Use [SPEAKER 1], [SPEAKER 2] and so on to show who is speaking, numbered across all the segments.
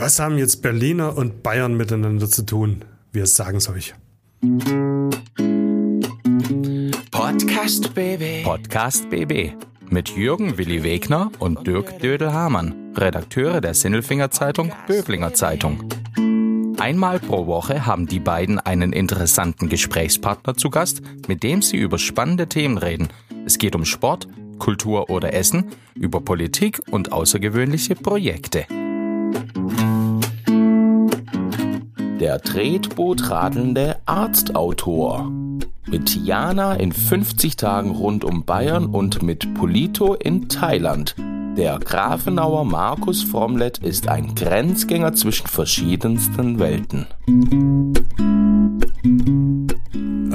[SPEAKER 1] Was haben jetzt Berliner und Bayern miteinander zu tun? Wir sagen es euch.
[SPEAKER 2] Podcast BB.
[SPEAKER 3] Podcast BB mit Jürgen Willi Wegner und Dirk Dödel-Hamann, Redakteure der Sinnelfinger Zeitung Böblinger Zeitung. Einmal pro Woche haben die beiden einen interessanten Gesprächspartner zu Gast, mit dem sie über spannende Themen reden. Es geht um Sport, Kultur oder Essen, über Politik und außergewöhnliche Projekte. Der Tretboot-radelnde Arztautor. Mit Jana in 50 Tagen rund um Bayern und mit Polito in Thailand. Der Grafenauer Markus Fromlet ist ein Grenzgänger zwischen verschiedensten Welten.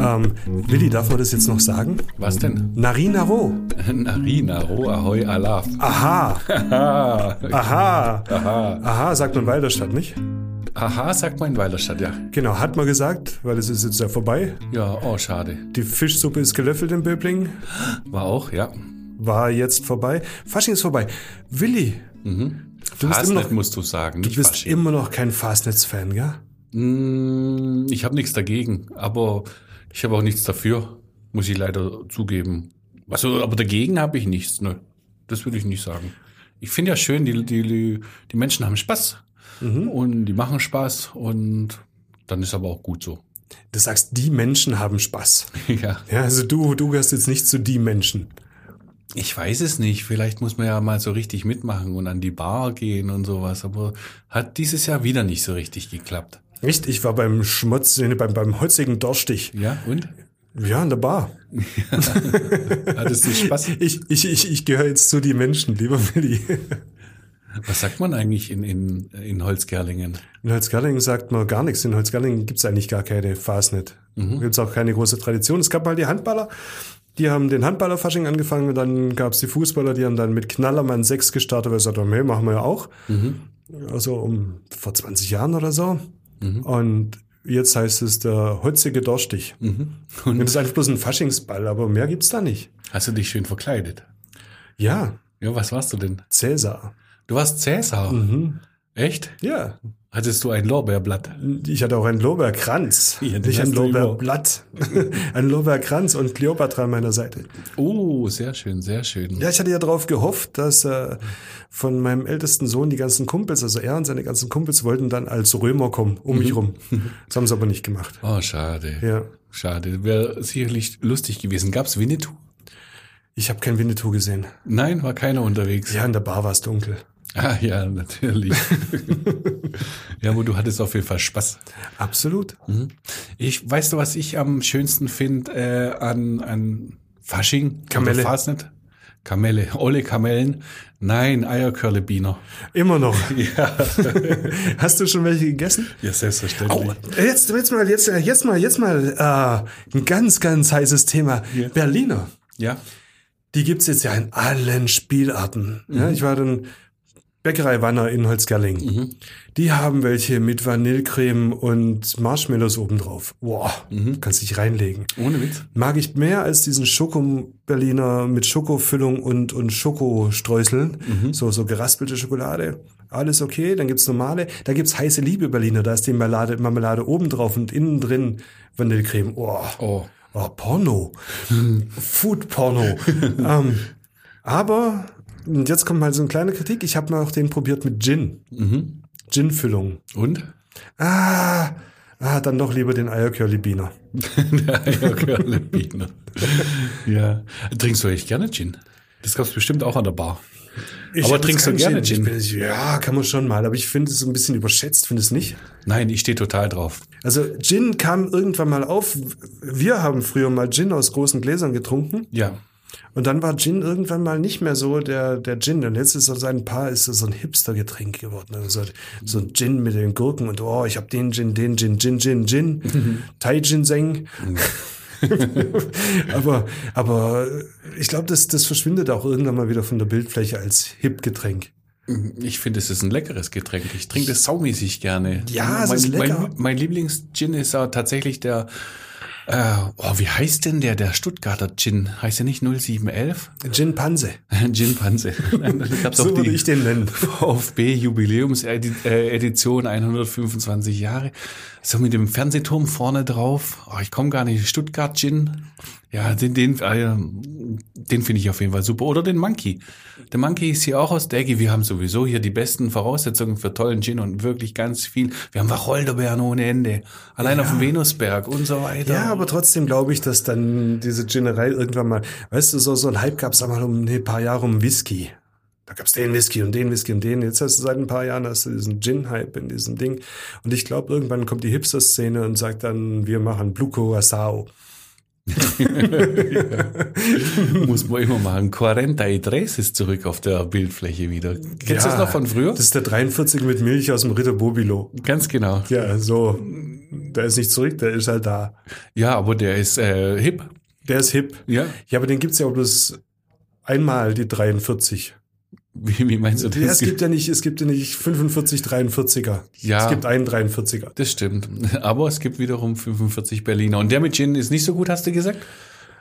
[SPEAKER 1] Ähm, Willi, darf man das jetzt noch sagen?
[SPEAKER 4] Was denn?
[SPEAKER 1] Narinaro.
[SPEAKER 4] Narinaro, Ahoi, Alaf.
[SPEAKER 1] Aha.
[SPEAKER 4] Aha.
[SPEAKER 1] Aha.
[SPEAKER 4] Aha.
[SPEAKER 1] Aha, sagt man Walderstadt, nicht?
[SPEAKER 4] Aha, sagt man in Weilerstadt, ja.
[SPEAKER 1] Genau, hat man gesagt, weil es ist jetzt ja vorbei.
[SPEAKER 4] Ja, oh, schade.
[SPEAKER 1] Die Fischsuppe ist gelöffelt in Böbling.
[SPEAKER 4] War auch, ja.
[SPEAKER 1] War jetzt vorbei. Fasching ist vorbei. Willi, du bist, immer
[SPEAKER 4] Fastnet
[SPEAKER 1] noch,
[SPEAKER 4] musst du sagen,
[SPEAKER 1] du bist
[SPEAKER 4] Fasching.
[SPEAKER 1] immer noch kein Fastnetz-Fan, gell?
[SPEAKER 4] Mm, Ich habe nichts dagegen, aber ich habe auch nichts dafür, muss ich leider zugeben. Also, aber dagegen habe ich nichts, ne? Das würde ich nicht sagen. Ich finde ja schön, die, die, die Menschen haben Spaß und die machen Spaß und dann ist aber auch gut so.
[SPEAKER 1] Du sagst, die Menschen haben Spaß.
[SPEAKER 4] ja.
[SPEAKER 1] Ja, also du, du gehörst jetzt nicht zu die Menschen.
[SPEAKER 4] Ich weiß es nicht. Vielleicht muss man ja mal so richtig mitmachen und an die Bar gehen und sowas. Aber hat dieses Jahr wieder nicht so richtig geklappt.
[SPEAKER 1] Nicht? Ich war beim Schmutz, beim, beim holzigen Dorstich.
[SPEAKER 4] Ja, und?
[SPEAKER 1] Ja, in der Bar.
[SPEAKER 4] Hattest du Spaß?
[SPEAKER 1] Ich, ich, ich, ich gehöre jetzt zu die Menschen, lieber Willi.
[SPEAKER 4] Was sagt man eigentlich in, in, in Holzgerlingen?
[SPEAKER 1] In Holzgerlingen sagt man gar nichts. In Holzgerlingen gibt's eigentlich gar keine Fastnet.
[SPEAKER 4] Mhm.
[SPEAKER 1] Gibt's auch keine große Tradition. Es gab mal die Handballer, die haben den Handballerfasching angefangen und dann gab's die Fußballer, die haben dann mit Knallermann 6 gestartet, weil sie gesagt haben, hey, machen wir ja auch.
[SPEAKER 4] Mhm.
[SPEAKER 1] Also um vor 20 Jahren oder so. Und jetzt heißt es der holzige Dorstich.
[SPEAKER 4] Mhm.
[SPEAKER 1] Und das ist einfach bloß ein Faschingsball, aber mehr gibt's da nicht.
[SPEAKER 4] Hast du dich schön verkleidet?
[SPEAKER 1] Ja,
[SPEAKER 4] Ja, was warst du denn?
[SPEAKER 1] Cäsar.
[SPEAKER 4] Du warst Cäsar.
[SPEAKER 1] Mhm.
[SPEAKER 4] Echt?
[SPEAKER 1] Ja,
[SPEAKER 4] Hattest du ein Lorbeerblatt?
[SPEAKER 1] Ich hatte auch einen Lorbeerkranz,
[SPEAKER 4] Ja,
[SPEAKER 1] nicht ein Lorbeerblatt. ein Lorbeerkranz und Kleopatra an meiner Seite.
[SPEAKER 4] Oh, sehr schön, sehr schön.
[SPEAKER 1] Ja, ich hatte ja darauf gehofft, dass äh, von meinem ältesten Sohn die ganzen Kumpels, also er und seine ganzen Kumpels wollten dann als Römer kommen, um mich rum. Das haben sie aber nicht gemacht.
[SPEAKER 4] Oh, schade.
[SPEAKER 1] Ja.
[SPEAKER 4] Schade. Wäre sicherlich lustig gewesen. Gab's Winnetou?
[SPEAKER 1] Ich habe kein Winnetou gesehen.
[SPEAKER 4] Nein, war keiner unterwegs.
[SPEAKER 1] Ja, in der Bar war es dunkel.
[SPEAKER 4] Ah, ja, natürlich. ja, aber du hattest auf jeden Fall Spaß.
[SPEAKER 1] Absolut.
[SPEAKER 4] Ich, weißt du, was ich am schönsten finde äh, an, an Fasching?
[SPEAKER 1] Kamelle.
[SPEAKER 4] Fasnet? Kamelle. Olle Kamellen. Nein, Eierkörlebiner.
[SPEAKER 1] Immer noch.
[SPEAKER 4] Ja,
[SPEAKER 1] Hast du schon welche gegessen?
[SPEAKER 4] ja selbstverständlich.
[SPEAKER 1] Oh, jetzt, jetzt mal, jetzt, jetzt mal, jetzt mal äh, ein ganz, ganz heißes Thema.
[SPEAKER 4] Ja.
[SPEAKER 1] Berliner.
[SPEAKER 4] Ja.
[SPEAKER 1] Die gibt's jetzt ja in allen Spielarten. Ja, ich war dann Bäckerei Wanner in Holzgerling. Die haben welche mit Vanillecreme und Marshmallows obendrauf. Boah, kannst dich reinlegen.
[SPEAKER 4] Ohne Witz.
[SPEAKER 1] Mag ich mehr als diesen Schoko-Berliner mit Schokofüllung und, und Schokostreuseln. So, so geraspelte Schokolade. Alles okay. Dann gibt's normale. Da gibt's heiße Liebe Berliner. Da ist die Marmelade, Marmelade obendrauf und innen drin Vanillecreme. Oh.
[SPEAKER 4] Oh.
[SPEAKER 1] Oh, Porno. Food-Porno. ähm, aber, und jetzt kommt mal so eine kleine Kritik. Ich habe mal auch den probiert mit Gin. Gin-Füllung.
[SPEAKER 4] Und?
[SPEAKER 1] Ah, ah, dann doch lieber den Eierkörlibiner.
[SPEAKER 4] Der Eierkörlebiner. ja. Trinkst du echt gerne Gin? Das gab's bestimmt auch an der Bar.
[SPEAKER 1] Ich
[SPEAKER 4] Aber trinkst du gerne Gin?
[SPEAKER 1] Ich bin, ja, kann man schon mal. Aber ich finde es ein bisschen überschätzt. Findest du nicht?
[SPEAKER 4] Nein, ich stehe total drauf.
[SPEAKER 1] Also Gin kam irgendwann mal auf. Wir haben früher mal Gin aus großen Gläsern getrunken.
[SPEAKER 4] Ja.
[SPEAKER 1] Und dann war Gin irgendwann mal nicht mehr so der, der Gin. Und jetzt ist so ein paar, ist so ein Hipster-Getränk geworden. Also so ein Gin mit den Gurken und oh, ich habe den Gin, den Gin, Gin, Gin, Gin, Thai Ginseng. aber, aber ich glaube, das, das verschwindet auch irgendwann mal wieder von der Bildfläche als Hip-Getränk.
[SPEAKER 4] Ich finde, es ist ein leckeres Getränk. Ich trinke das saumäßig gerne.
[SPEAKER 1] Ja, es
[SPEAKER 4] mein,
[SPEAKER 1] ist lecker.
[SPEAKER 4] Mein, mein Lieblings-Gin ist ja tatsächlich der Äh, oh, wie heißt denn der, der Stuttgarter Gin? Heißt der nicht 0711?
[SPEAKER 1] Gin Panse.
[SPEAKER 4] Gin Panse.
[SPEAKER 1] So würde ich den nennen.
[SPEAKER 4] VfB Jubiläumsedition 125 Jahre. So mit dem Fernsehturm vorne drauf. Oh, ich komme gar nicht. Stuttgart Gin. Ja, den, den, äh, den finde ich auf jeden Fall super. Oder den Monkey. Der Monkey ist hier auch aus der Ecke. Wir haben sowieso hier die besten Voraussetzungen für tollen Gin und wirklich ganz viel. Wir haben Wacholderbeeren ohne Ende. Allein auf dem Venusberg und so weiter.
[SPEAKER 1] Ja, aber trotzdem glaube ich, dass dann diese Ginnerei irgendwann mal, weißt du, so, so ein Hype gab es einmal um ein paar Jahre um Whisky. Da gab es den Whisky und den Whisky und den. Jetzt hast du seit ein paar Jahren hast du diesen Gin-Hype in diesem Ding. Und ich glaube, irgendwann kommt die Hipster-Szene und sagt dann, wir machen Blue Curacao.
[SPEAKER 4] Muss man immer machen. 43 ist zurück auf der Bildfläche wieder. Kennst du
[SPEAKER 1] Ja,
[SPEAKER 4] das noch von früher?
[SPEAKER 1] Das ist der 43 mit Milch aus dem Ritter Bobilo.
[SPEAKER 4] Ganz genau.
[SPEAKER 1] Ja, so. Der ist nicht zurück, der ist halt da.
[SPEAKER 4] Ja, aber der ist äh, hip.
[SPEAKER 1] Der ist hip.
[SPEAKER 4] Ja.
[SPEAKER 1] Ja, aber den gibt's ja auch bloß einmal, die 43.
[SPEAKER 4] Wie, wie meinst du das?
[SPEAKER 1] Ja, es gibt ja nicht, es gibt ja nicht 45 43er.
[SPEAKER 4] Ja.
[SPEAKER 1] Es gibt einen 43er.
[SPEAKER 4] das stimmt. Aber es gibt wiederum 45 Berliner. Und der mit Gin ist nicht so gut, hast du gesagt?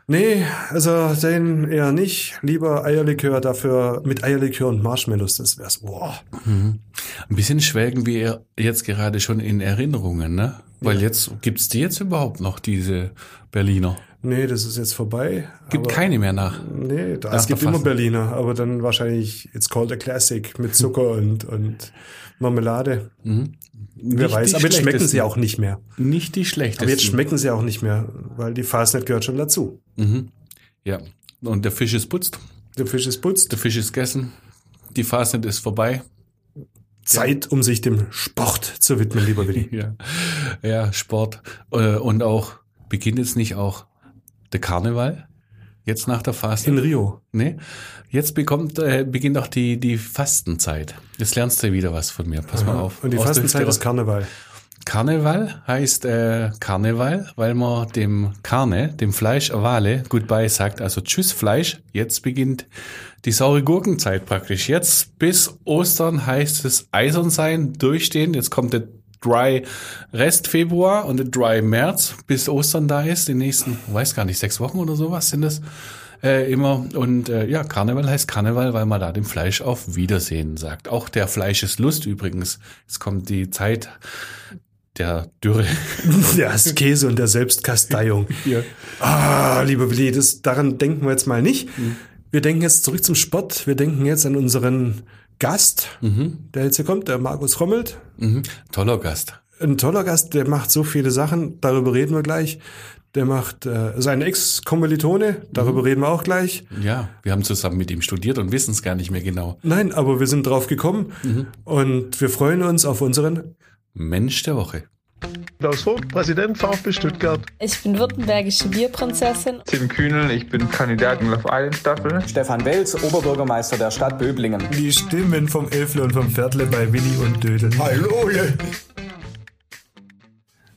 [SPEAKER 1] Nee, also den eher nicht. Lieber Eierlikör dafür mit Eierlikör und Marshmallows, das wär's. Boah.
[SPEAKER 4] Ein bisschen schwelgen wir jetzt gerade schon in Erinnerungen, ne? Weil jetzt gibt's die jetzt überhaupt noch, diese Berliner?
[SPEAKER 1] Nee, das ist jetzt vorbei.
[SPEAKER 4] Gibt keine mehr nach.
[SPEAKER 1] Nee, da, es gibt immer. Berliner, aber dann wahrscheinlich It's called a classic mit Zucker und, und Marmelade. Wer
[SPEAKER 4] Mhm. Nicht
[SPEAKER 1] weiß, aber jetzt schmecken sie auch nicht mehr.
[SPEAKER 4] Nicht die schlechtesten.
[SPEAKER 1] Aber jetzt schmecken sie auch nicht mehr, weil die Fastnet gehört schon dazu.
[SPEAKER 4] Mhm. Ja. Und der Fisch ist putzt,
[SPEAKER 1] Der Fisch ist putzt.
[SPEAKER 4] der Fisch ist gegessen, die Fastnet ist vorbei.
[SPEAKER 1] Zeit, um sich dem Sport zu widmen, lieber Willi.
[SPEAKER 4] Ja, ja Sport. Äh, Und auch, beginnt jetzt nicht auch der Karneval? Jetzt nach der
[SPEAKER 1] In
[SPEAKER 4] Fastnet?
[SPEAKER 1] Rio.
[SPEAKER 4] Nee. Jetzt bekommt, äh, beginnt auch die, die Fastenzeit. Jetzt lernst du wieder was von mir. Pass mal auf.
[SPEAKER 1] Und die
[SPEAKER 4] Aus
[SPEAKER 1] Fastenzeit ist Karneval.
[SPEAKER 4] Karneval heißt äh, Karneval, weil man dem Karne, dem Fleisch Wale, goodbye sagt. Also tschüss Fleisch. Jetzt beginnt die saure Gurkenzeit praktisch. Jetzt bis Ostern heißt es eisern sein, durchstehen. Jetzt kommt der Dry Rest Februar und Dry März, bis Ostern da ist. Die nächsten, weiß gar nicht, sechs Wochen oder sowas sind das äh, immer. Und äh, ja, Karneval heißt Karneval, weil man da dem Fleisch auf Wiedersehen sagt. Auch der Fleischeslust übrigens. Jetzt kommt die Zeit der Dürre.
[SPEAKER 1] Der Käse und der Selbstkasteiung. Ah, lieber Willi, das, daran denken wir jetzt mal nicht. Wir denken jetzt zurück zum Sport. Wir denken jetzt an unseren Gast, der jetzt hier kommt, der Markus Rommelt.
[SPEAKER 4] Mhm. Toller Gast.
[SPEAKER 1] Ein toller Gast, der macht so viele Sachen, darüber reden wir gleich. Der macht äh, seine Ex-Kommilitone, darüber reden wir auch gleich.
[SPEAKER 4] Ja, wir haben zusammen mit ihm studiert und wissen es gar nicht mehr genau.
[SPEAKER 1] Nein, aber wir sind drauf gekommen und wir freuen uns auf unseren
[SPEAKER 4] Mensch der Woche.
[SPEAKER 5] Klaus Vogt, Präsident VfB Stuttgart.
[SPEAKER 6] Ich bin württembergische Bierprinzessin.
[SPEAKER 7] Tim Kühnel, ich bin Kandidat in Love Island Staffel.
[SPEAKER 8] Stefan Welz, Oberbürgermeister der Stadt Böblingen.
[SPEAKER 1] Die Stimmen vom Elfle und vom Viertle bei Willi und Dödel. Hallo!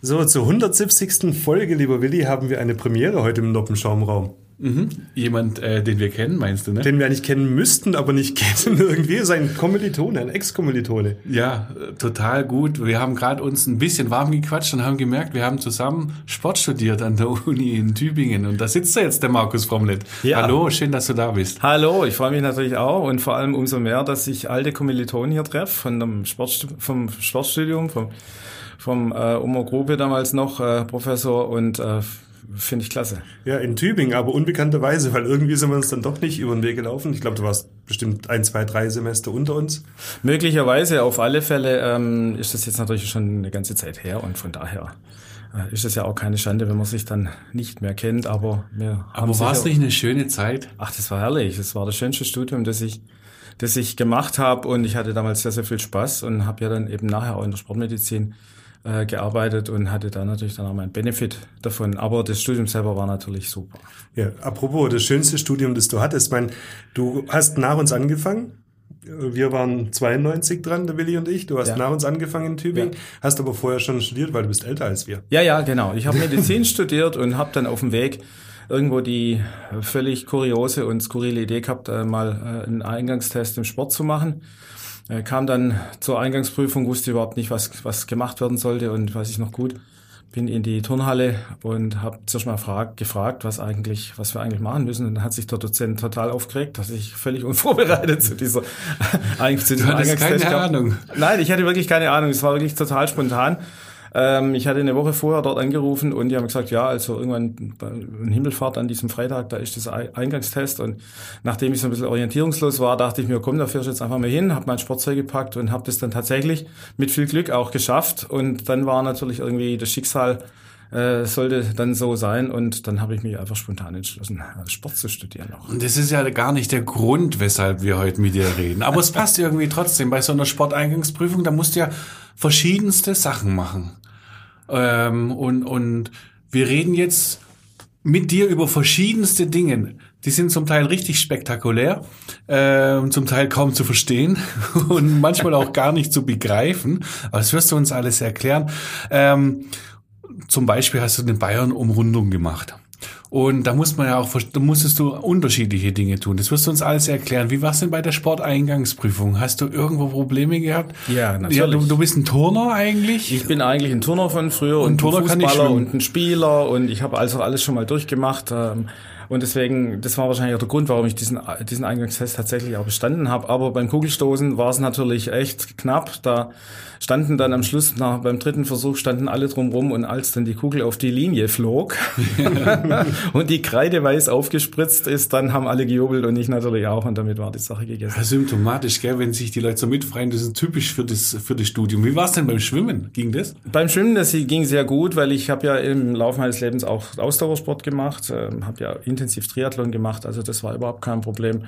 [SPEAKER 1] So, zur 170. Folge, lieber Willi, haben wir eine Premiere heute im Noppenschaumraum.
[SPEAKER 4] Jemand, äh, den wir kennen, meinst du, ne?
[SPEAKER 1] Den wir eigentlich kennen müssten, aber nicht kennen irgendwie. Sein Kommilitone, ein Ex-Kommilitone.
[SPEAKER 4] Ja, äh, total gut. Wir haben gerade uns ein bisschen warm gequatscht und haben gemerkt, wir haben zusammen Sport studiert an der Uni in Tübingen. Und da sitzt da jetzt der Markus Fromlet.
[SPEAKER 9] Ja.
[SPEAKER 4] Hallo, schön, dass du da bist.
[SPEAKER 9] Hallo, ich freue mich natürlich auch und vor allem umso mehr, dass ich alte Kommilitonen hier treffe von dem Sportstu vom Sportstudium, vom, vom äh, Omo Grube damals noch äh, Professor und äh, finde ich klasse.
[SPEAKER 1] Ja, in Tübingen, aber unbekannterweise, weil irgendwie sind wir uns dann doch nicht über den Weg gelaufen. Ich glaube, du warst bestimmt ein, zwei, drei Semester unter uns.
[SPEAKER 9] Möglicherweise, auf alle Fälle ähm, ist das jetzt natürlich schon eine ganze Zeit her und von daher äh, ist es ja auch keine Schande, wenn man sich dann nicht mehr kennt, aber wir haben
[SPEAKER 4] Aber war es nicht eine schöne Zeit?
[SPEAKER 9] Ach, das war herrlich. Das war das schönste Studium, das ich, das ich gemacht habe und ich hatte damals sehr, sehr viel Spaß und habe ja dann eben nachher auch in der Sportmedizin äh, gearbeitet und hatte da natürlich dann auch meinen Benefit davon. Aber das Studium selber war natürlich super.
[SPEAKER 1] Ja, apropos, das schönste Studium, das du hattest. Ich mein, du hast nach uns angefangen. Wir waren 92 dran, der Willi und ich. Du hast
[SPEAKER 9] Ja.
[SPEAKER 1] nach uns angefangen in Tübingen, hast aber vorher schon studiert, weil du bist älter als wir.
[SPEAKER 9] Ja, ja, genau. Ich habe Medizin studiert und habe dann auf dem Weg irgendwo die völlig kuriose und skurrile Idee gehabt, äh, mal äh, einen Eingangstest im Sport zu machen. Äh, kam dann zur Eingangsprüfung, wusste überhaupt nicht, was, was gemacht werden sollte und weiß ich noch gut. bin in die Turnhalle und habe zuerst mal frag, gefragt, was eigentlich, was wir eigentlich machen müssen. Und dann hat sich der Dozent total aufgeregt, dass ich völlig unvorbereitet zu dieser eigentlich zu
[SPEAKER 4] Du hattest keine Ahnung.
[SPEAKER 9] Nein, ich hatte wirklich keine Ahnung. Es war wirklich total spontan. Ähm, ich hatte eine Woche vorher dort angerufen und die haben gesagt, ja, also irgendwann in Himmelfahrt an diesem Freitag, da ist das Eingangstest und nachdem ich so ein bisschen orientierungslos war, dachte ich mir, komm, da fährst du jetzt einfach mal hin, habe mein Sportzeug gepackt und habe das dann tatsächlich mit viel Glück auch geschafft und dann war natürlich irgendwie das Schicksal äh, sollte dann so sein und dann habe ich mich einfach spontan entschlossen, Sport zu studieren. Auch.
[SPEAKER 4] Und das ist ja gar nicht der Grund, weshalb wir heute mit dir reden. Aber es passt irgendwie trotzdem. Bei so einer Sporteingangsprüfung, da musst du ja verschiedenste Sachen machen. Ähm, und, und wir reden jetzt mit dir über verschiedenste Dinge. Die sind zum Teil richtig spektakulär, äh, zum Teil kaum zu verstehen und manchmal auch gar nicht zu begreifen. Aber das wirst du uns alles erklären. Ähm, zum Beispiel hast du eine Bayern-Umrundung gemacht. Und da muss man ja auch, da musstest du unterschiedliche Dinge tun. Das wirst du uns alles erklären. Wie war es denn bei der Sporteingangsprüfung? Hast du irgendwo Probleme gehabt?
[SPEAKER 9] Ja, natürlich.
[SPEAKER 4] Ja, du, du bist ein Turner eigentlich?
[SPEAKER 9] Ich bin eigentlich ein Turner von früher und,
[SPEAKER 4] Und Turner
[SPEAKER 9] ein Fußballer
[SPEAKER 4] schwimmen.
[SPEAKER 9] und ein Spieler und ich habe also alles schon mal durchgemacht. Ähm, und deswegen, das war wahrscheinlich auch der Grund, warum ich diesen, diesen Eingangstest tatsächlich auch bestanden habe. Aber beim Kugelstoßen war es natürlich echt knapp. Da standen dann am Schluss, nach, beim dritten Versuch, standen alle drumrum und als dann die Kugel auf die Linie flog und die Kreide weiß aufgespritzt ist, dann haben alle gejubelt und ich natürlich auch und damit war die Sache gegessen.
[SPEAKER 4] Ja, symptomatisch, gell, wenn sich die Leute so mitfreien, das ist typisch für das, für das Studium. Wie war es denn beim Schwimmen? Ging das?
[SPEAKER 9] Beim Schwimmen, das ging sehr gut, weil ich habe ja im Laufe meines Lebens auch Ausdauersport gemacht, ähm, habe ja intensiv Triathlon gemacht, also das war überhaupt kein Problem.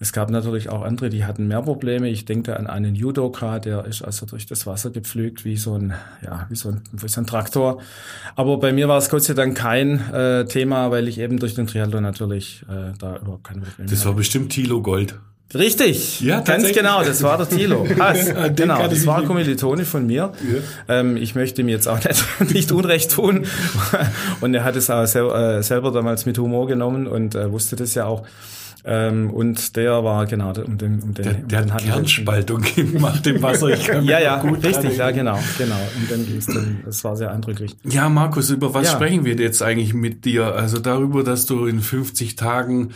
[SPEAKER 9] Es gab natürlich auch andere, die hatten mehr Probleme. Ich denke an einen Judoka, der ist also durch das Wasser gepflügt wie so ein, ja, wie so ein, wie so ein Traktor. Aber bei mir war es Gott sei Dank kein äh, Thema, weil ich eben durch den Triathlon natürlich äh, da überhaupt keine Probleme
[SPEAKER 4] Das war
[SPEAKER 9] hatte.
[SPEAKER 4] bestimmt Thilo Gold.
[SPEAKER 9] Richtig,
[SPEAKER 4] Ja,
[SPEAKER 9] ganz genau, das war der Thilo. Pass,
[SPEAKER 4] den
[SPEAKER 9] genau, das war Kommilitone von mir. Ähm, ich möchte ihm jetzt auch nicht, nicht Unrecht tun. Und er hat es auch sel äh, selber damals mit Humor genommen und äh, wusste das ja auch. Ähm, und der war genau um den, um den,
[SPEAKER 4] Der,
[SPEAKER 9] um
[SPEAKER 4] der
[SPEAKER 9] den
[SPEAKER 4] hat Kernspaltung gemacht im Wasser. Ich kann
[SPEAKER 9] Ja, ja,
[SPEAKER 4] gut
[SPEAKER 9] richtig, ja, genau, genau. Und dann ging's dann, das war sehr eindrücklich.
[SPEAKER 4] Ja, Markus, über was
[SPEAKER 9] Ja.
[SPEAKER 4] sprechen wir jetzt eigentlich mit dir? Also darüber, dass du in 50 Tagen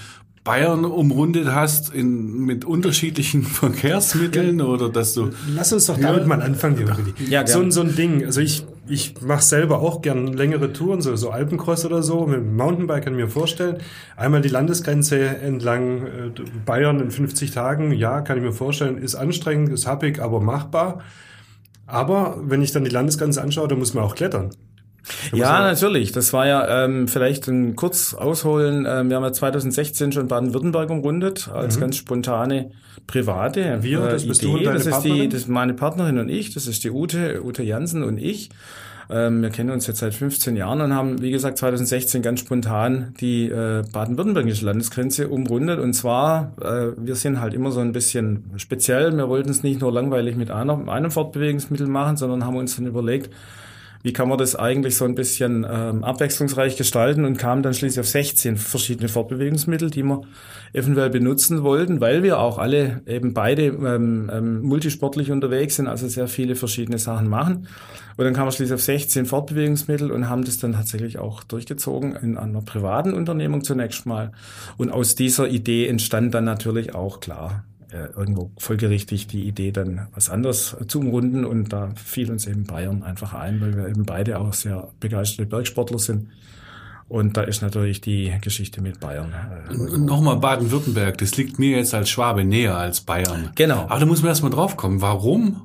[SPEAKER 4] Bayern umrundet hast in, mit unterschiedlichen Verkehrsmitteln oder dass du
[SPEAKER 1] Lass uns doch damit mal anfangen, Willi.
[SPEAKER 9] Ja,
[SPEAKER 1] so,
[SPEAKER 9] gern.
[SPEAKER 1] ein- so ein Ding. Also ich, ich mache selber auch gern längere Touren, so, so Alpencross oder so. Mit dem Mountainbike kann ich mir vorstellen. Einmal die Landesgrenze entlang äh, Bayern in 50 Tagen, ja, kann ich mir vorstellen. Ist anstrengend, ist happig, aber machbar. Aber wenn ich dann die Landesgrenze anschaue, dann muss man auch klettern.
[SPEAKER 9] Ja, natürlich. Das war ja ähm, vielleicht ein kurz ausholen. Ähm, wir haben ja 2016 schon Baden-Württemberg umrundet als ganz spontane private
[SPEAKER 1] Mhm. Wir,
[SPEAKER 9] äh,
[SPEAKER 1] das bist du
[SPEAKER 9] Idee.
[SPEAKER 1] und deine
[SPEAKER 9] das ist die,
[SPEAKER 1] Partnerin?
[SPEAKER 9] das ist meine Partnerin und ich. Das ist die Ute, Ute Jansen und ich. Ähm, wir kennen uns jetzt seit 15 Jahren und haben, wie gesagt, 2016 ganz spontan die äh, baden-württembergische Landesgrenze umrundet. Und zwar, äh, wir sind halt immer so ein bisschen speziell. Wir wollten es nicht nur langweilig mit einer, einem Fortbewegungsmittel machen, sondern haben uns dann überlegt, wie kann man das eigentlich so ein bisschen ähm, abwechslungsreich gestalten und kamen dann schließlich auf 16 verschiedene Fortbewegungsmittel, die wir eventuell benutzen wollten, weil wir auch alle eben beide ähm, ähm, multisportlich unterwegs sind, also sehr viele verschiedene Sachen machen. Und dann kamen wir schließlich auf 16 Fortbewegungsmittel und haben das dann tatsächlich auch durchgezogen in einer privaten Unternehmung zunächst mal. Und aus dieser Idee entstand dann natürlich auch klar äh, irgendwo folgerichtig die Idee, dann was anderes zu umrunden. Und da fiel uns eben Bayern einfach ein, weil wir eben beide auch sehr begeisterte Bergsportler sind. Und da ist natürlich die Geschichte mit Bayern. Äh,
[SPEAKER 4] Nochmal Baden-Württemberg, das liegt mir jetzt als Schwabe näher als Bayern.
[SPEAKER 9] Genau.
[SPEAKER 4] Aber da muss man erstmal drauf kommen. Warum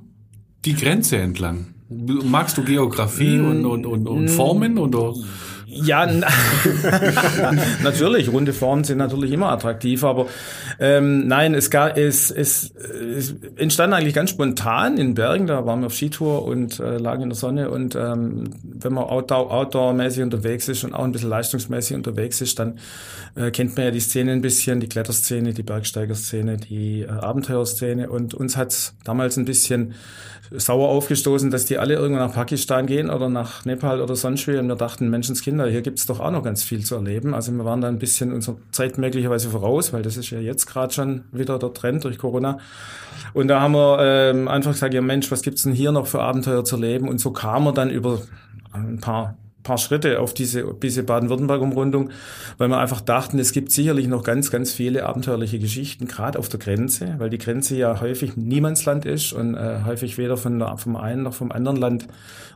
[SPEAKER 4] die Grenze entlang? Magst du Geografie und, und, und, und Formen oder?
[SPEAKER 9] Ja, n- natürlich, runde Formen sind natürlich immer attraktiv, aber ähm, nein, es, gar, es, es, es entstand eigentlich ganz spontan in Bergen, da waren wir auf Skitour und äh, lagen in der Sonne. Und ähm, wenn man outdoor, outdoor-mäßig unterwegs ist und auch ein bisschen leistungsmäßig unterwegs ist, dann äh, kennt man ja die Szene ein bisschen, die Kletterszene, die Bergsteigerszene, die äh, Abenteuerszene. Und uns hat damals ein bisschen sauer aufgestoßen, dass die alle irgendwann nach Pakistan gehen oder nach Nepal oder sonst wie. Und wir dachten, Menschenskinder, hier gibt's doch auch noch ganz viel zu erleben. Also wir waren da ein bisschen unserer Zeit möglicherweise voraus, weil das ist ja jetzt gerade schon wieder der Trend durch Corona. Und da haben wir ähm, einfach gesagt, ja Mensch, was gibt's denn hier noch für Abenteuer zu erleben? Und so kam er dann über ein paar paar Schritte auf diese, diese Baden-Württemberg-Umrundung, weil wir einfach dachten, es gibt sicherlich noch ganz, ganz viele abenteuerliche Geschichten, gerade auf der Grenze, weil die Grenze ja häufig Niemandsland ist und äh, häufig weder von vom einen noch vom anderen Land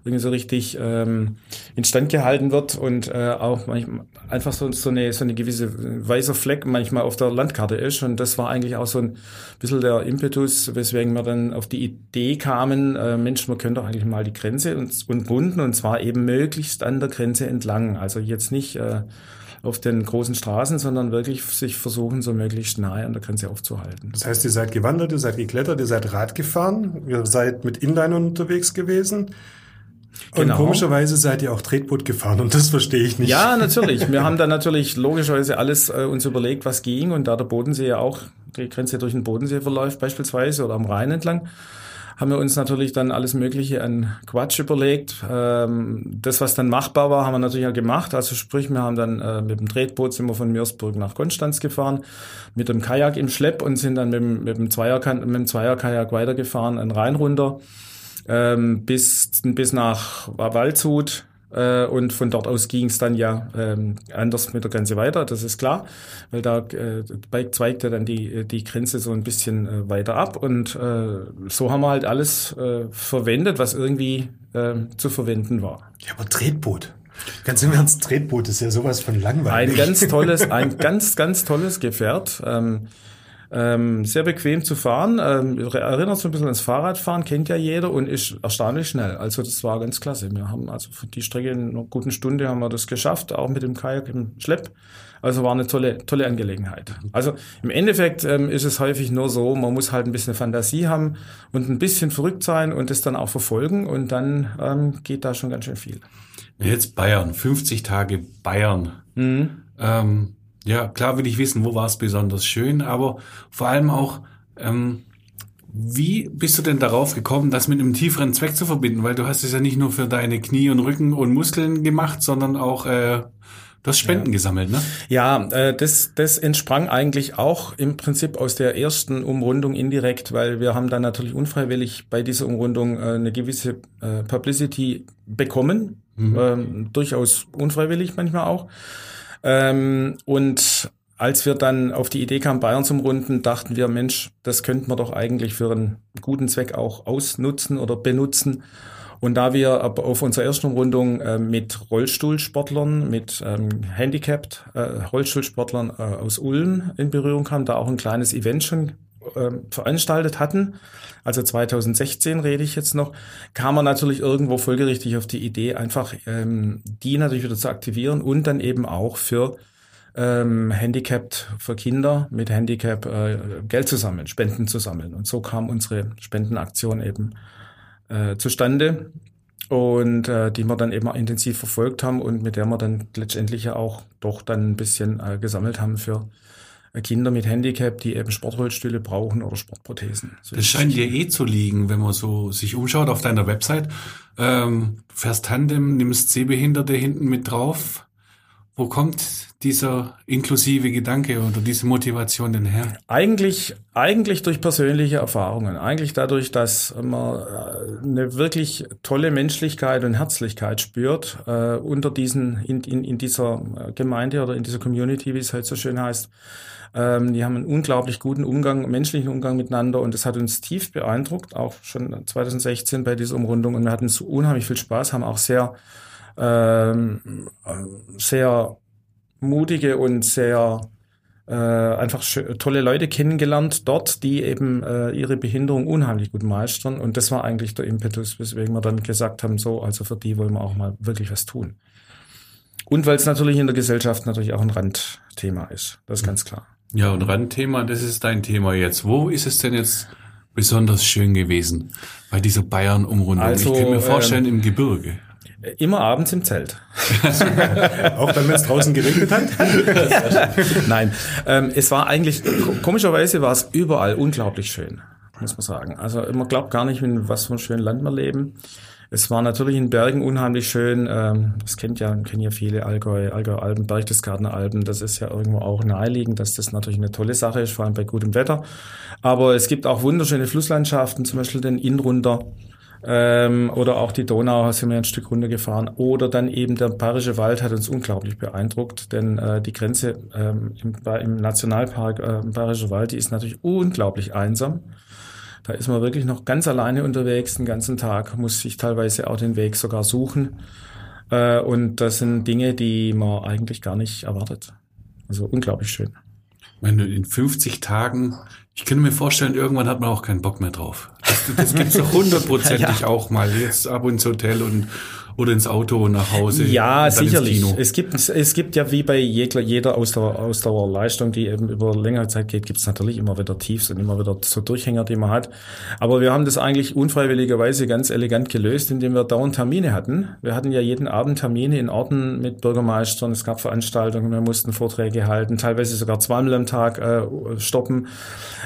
[SPEAKER 9] irgendwie so richtig ähm, instand gehalten wird und äh, auch manchmal einfach so, so, eine, so eine gewisse weißer Fleck manchmal auf der Landkarte ist. Und das war eigentlich auch so ein bisschen der Impetus, weswegen wir dann auf die Idee kamen, äh, Mensch, man könnte doch eigentlich mal die Grenze und, und bunden und zwar eben möglichst an der Grenze entlang. Also jetzt nicht äh, auf den großen Straßen, sondern wirklich sich versuchen, so möglichst nahe an der Grenze aufzuhalten.
[SPEAKER 1] Das heißt, ihr seid gewandert, ihr seid geklettert, ihr seid Rad gefahren, ihr seid mit Inlinern unterwegs gewesen. Und
[SPEAKER 9] Genau.
[SPEAKER 1] komischerweise seid ihr auch Tretboot gefahren und das verstehe ich nicht.
[SPEAKER 9] Ja, natürlich. Wir haben dann natürlich logischerweise alles äh, uns überlegt, was ging. Und da der Bodensee ja auch die Grenze durch den Bodensee verläuft beispielsweise oder am Rhein entlang, haben wir uns natürlich dann alles Mögliche an Quatsch überlegt. Ähm, das, was dann machbar war, haben wir natürlich auch gemacht. Also sprich, wir haben dann äh, mit dem Tretboot sind wir von Meersburg nach Konstanz gefahren, mit dem Kajak im Schlepp und sind dann mit dem, mit dem, Zweierkan mit dem Zweierkajak weitergefahren, an Rhein runter ähm, bis, bis nach Waldshut. Äh, und von dort aus ging es dann ja ähm, anders mit der Grenze weiter, das ist klar, weil da äh, zweigte dann die, die Grenze so ein bisschen äh, weiter ab. Und äh, so haben wir halt alles äh, verwendet, was irgendwie äh, zu verwenden war.
[SPEAKER 1] Ja, aber Tretboot. Ganz im Ernst, Tretboot ist ja sowas von langweilig.
[SPEAKER 9] Ein ganz tolles, ein ganz, ganz tolles Gefährt. Ähm, ähm, sehr bequem zu fahren. Ähm, erinnert so ein bisschen ans Fahrradfahren, kennt ja jeder und ist erstaunlich schnell. Also das war ganz klasse. Wir haben also für die Strecke in einer guten Stunde haben wir das geschafft, auch mit dem Kajak im Schlepp. Also war eine tolle, tolle Angelegenheit. Also im Endeffekt ähm, ist es häufig nur so, man muss halt ein bisschen Fantasie haben und ein bisschen verrückt sein und das dann auch verfolgen und dann ähm, geht da schon ganz schön viel.
[SPEAKER 4] Jetzt Bayern, 50 Tage Bayern. Ähm, ja, klar will ich wissen, wo war es besonders schön, aber vor allem auch, ähm, wie bist du denn darauf gekommen, das mit einem tieferen Zweck zu verbinden? Weil du hast es ja nicht nur für deine Knie und Rücken und Muskeln gemacht, sondern auch äh, du hast Spenden gesammelt, ne?
[SPEAKER 9] Ja, äh, das, das entsprang eigentlich auch im Prinzip aus der ersten Umrundung indirekt, weil wir haben dann natürlich unfreiwillig bei dieser Umrundung äh, eine gewisse äh, Publicity bekommen, ähm, durchaus unfreiwillig manchmal auch. Ähm, und als wir dann auf die Idee kamen, Bayern zum Runden, dachten wir, Mensch, das könnten wir doch eigentlich für einen guten Zweck auch ausnutzen oder benutzen. Und da wir auf unserer ersten Umrundung äh, mit Rollstuhlsportlern, mit ähm, Handicapped äh, Rollstuhlsportlern äh, aus Ulm in Berührung kamen, da auch ein kleines Event schon ähm, veranstaltet hatten, also 2016 rede ich jetzt noch, kam man natürlich irgendwo folgerichtig auf die Idee, einfach ähm, die natürlich wieder zu aktivieren und dann eben auch für ähm, Handicapped für Kinder mit Handicap äh, Geld zu sammeln, Spenden zu sammeln. Und so kam unsere Spendenaktion eben äh, zustande und äh, die wir dann eben auch intensiv verfolgt haben und mit der wir dann letztendlich ja auch doch dann ein bisschen äh, gesammelt haben für Kinder mit Handicap, die eben Sportrollstühle brauchen oder Sportprothesen. So
[SPEAKER 4] Das scheint dir eh zu liegen, wenn man so sich umschaut auf deiner Website. Ähm, du fährst Tandem, nimmst Sehbehinderte hinten mit drauf. Wo kommt dieser inklusive Gedanke oder diese Motivation denn her?
[SPEAKER 9] Eigentlich, eigentlich durch persönliche Erfahrungen. Eigentlich dadurch, dass man äh, eine wirklich tolle Menschlichkeit und Herzlichkeit spürt äh, unter diesen, in, in, in dieser äh, Gemeinde oder in dieser Community, wie es halt so schön heißt. Ähm, die haben einen unglaublich guten Umgang, menschlichen Umgang miteinander und das hat uns tief beeindruckt, auch schon 2016 bei dieser Umrundung und wir hatten so unheimlich viel Spaß, haben auch sehr, ähm, sehr mutige und sehr äh, einfach tolle Leute kennengelernt dort, die eben äh, ihre Behinderung unheimlich gut meistern. Und das war eigentlich der Impetus, weswegen wir dann gesagt haben, so, also für die wollen wir auch mal wirklich was tun. Und weil es natürlich in der Gesellschaft natürlich auch ein Randthema ist. Das ist ganz klar.
[SPEAKER 4] Ja, und Randthema, das ist dein Thema jetzt. Wo ist es denn jetzt besonders schön gewesen bei dieser Bayern-Umrundung?
[SPEAKER 9] Also,
[SPEAKER 4] ich kann mir
[SPEAKER 9] ähm,
[SPEAKER 4] vorstellen, im Gebirge.
[SPEAKER 9] Immer abends im Zelt.
[SPEAKER 1] Auch dann, wenn es draußen geregnet hat.
[SPEAKER 9] Nein, ähm, es war eigentlich, ko- komischerweise war es überall unglaublich schön, muss man sagen. Also man glaubt gar nicht, in was für einem schönen Land wir leben. Es war natürlich in Bergen unheimlich schön. Ähm, das kennt ja, kennen ja viele Allgäu, Allgäu Alpen, Berchtesgadener Alpen. Das ist ja irgendwo auch naheliegend, dass das natürlich eine tolle Sache ist, vor allem bei gutem Wetter. Aber es gibt auch wunderschöne Flusslandschaften, zum Beispiel den Inn runter Ähm, oder auch die Donau sind wir ein Stück runtergefahren. Oder dann eben der Bayerische Wald hat uns unglaublich beeindruckt, denn äh, die Grenze ähm, im, im Nationalpark äh, Bayerischer Wald, die ist natürlich unglaublich einsam. Da ist man wirklich noch ganz alleine unterwegs den ganzen Tag, muss sich teilweise auch den Weg sogar suchen. Äh, und das sind Dinge, die man eigentlich gar nicht erwartet. Also unglaublich schön.
[SPEAKER 4] Wenn du in 50 Tagen, ich könnte mir vorstellen, irgendwann hat man auch keinen Bock mehr drauf. Das, das gibt's doch hundertprozentig ja. auch mal. Jetzt ab ins Hotel und oder ins Auto nach Hause.
[SPEAKER 9] Ja, sicherlich. Es gibt, es gibt ja wie bei jeder, jeder Ausdauer, Ausdauerleistung, die eben über längere Zeit geht, gibt es natürlich immer wieder Tiefs und immer wieder so Durchhänger, die man hat. Aber wir haben das eigentlich unfreiwilligerweise ganz elegant gelöst, indem wir dauernd Termine hatten. Wir hatten ja jeden Abend Termine in Orten mit Bürgermeistern, es gab Veranstaltungen, wir mussten Vorträge halten, teilweise sogar zweimal am Tag äh, stoppen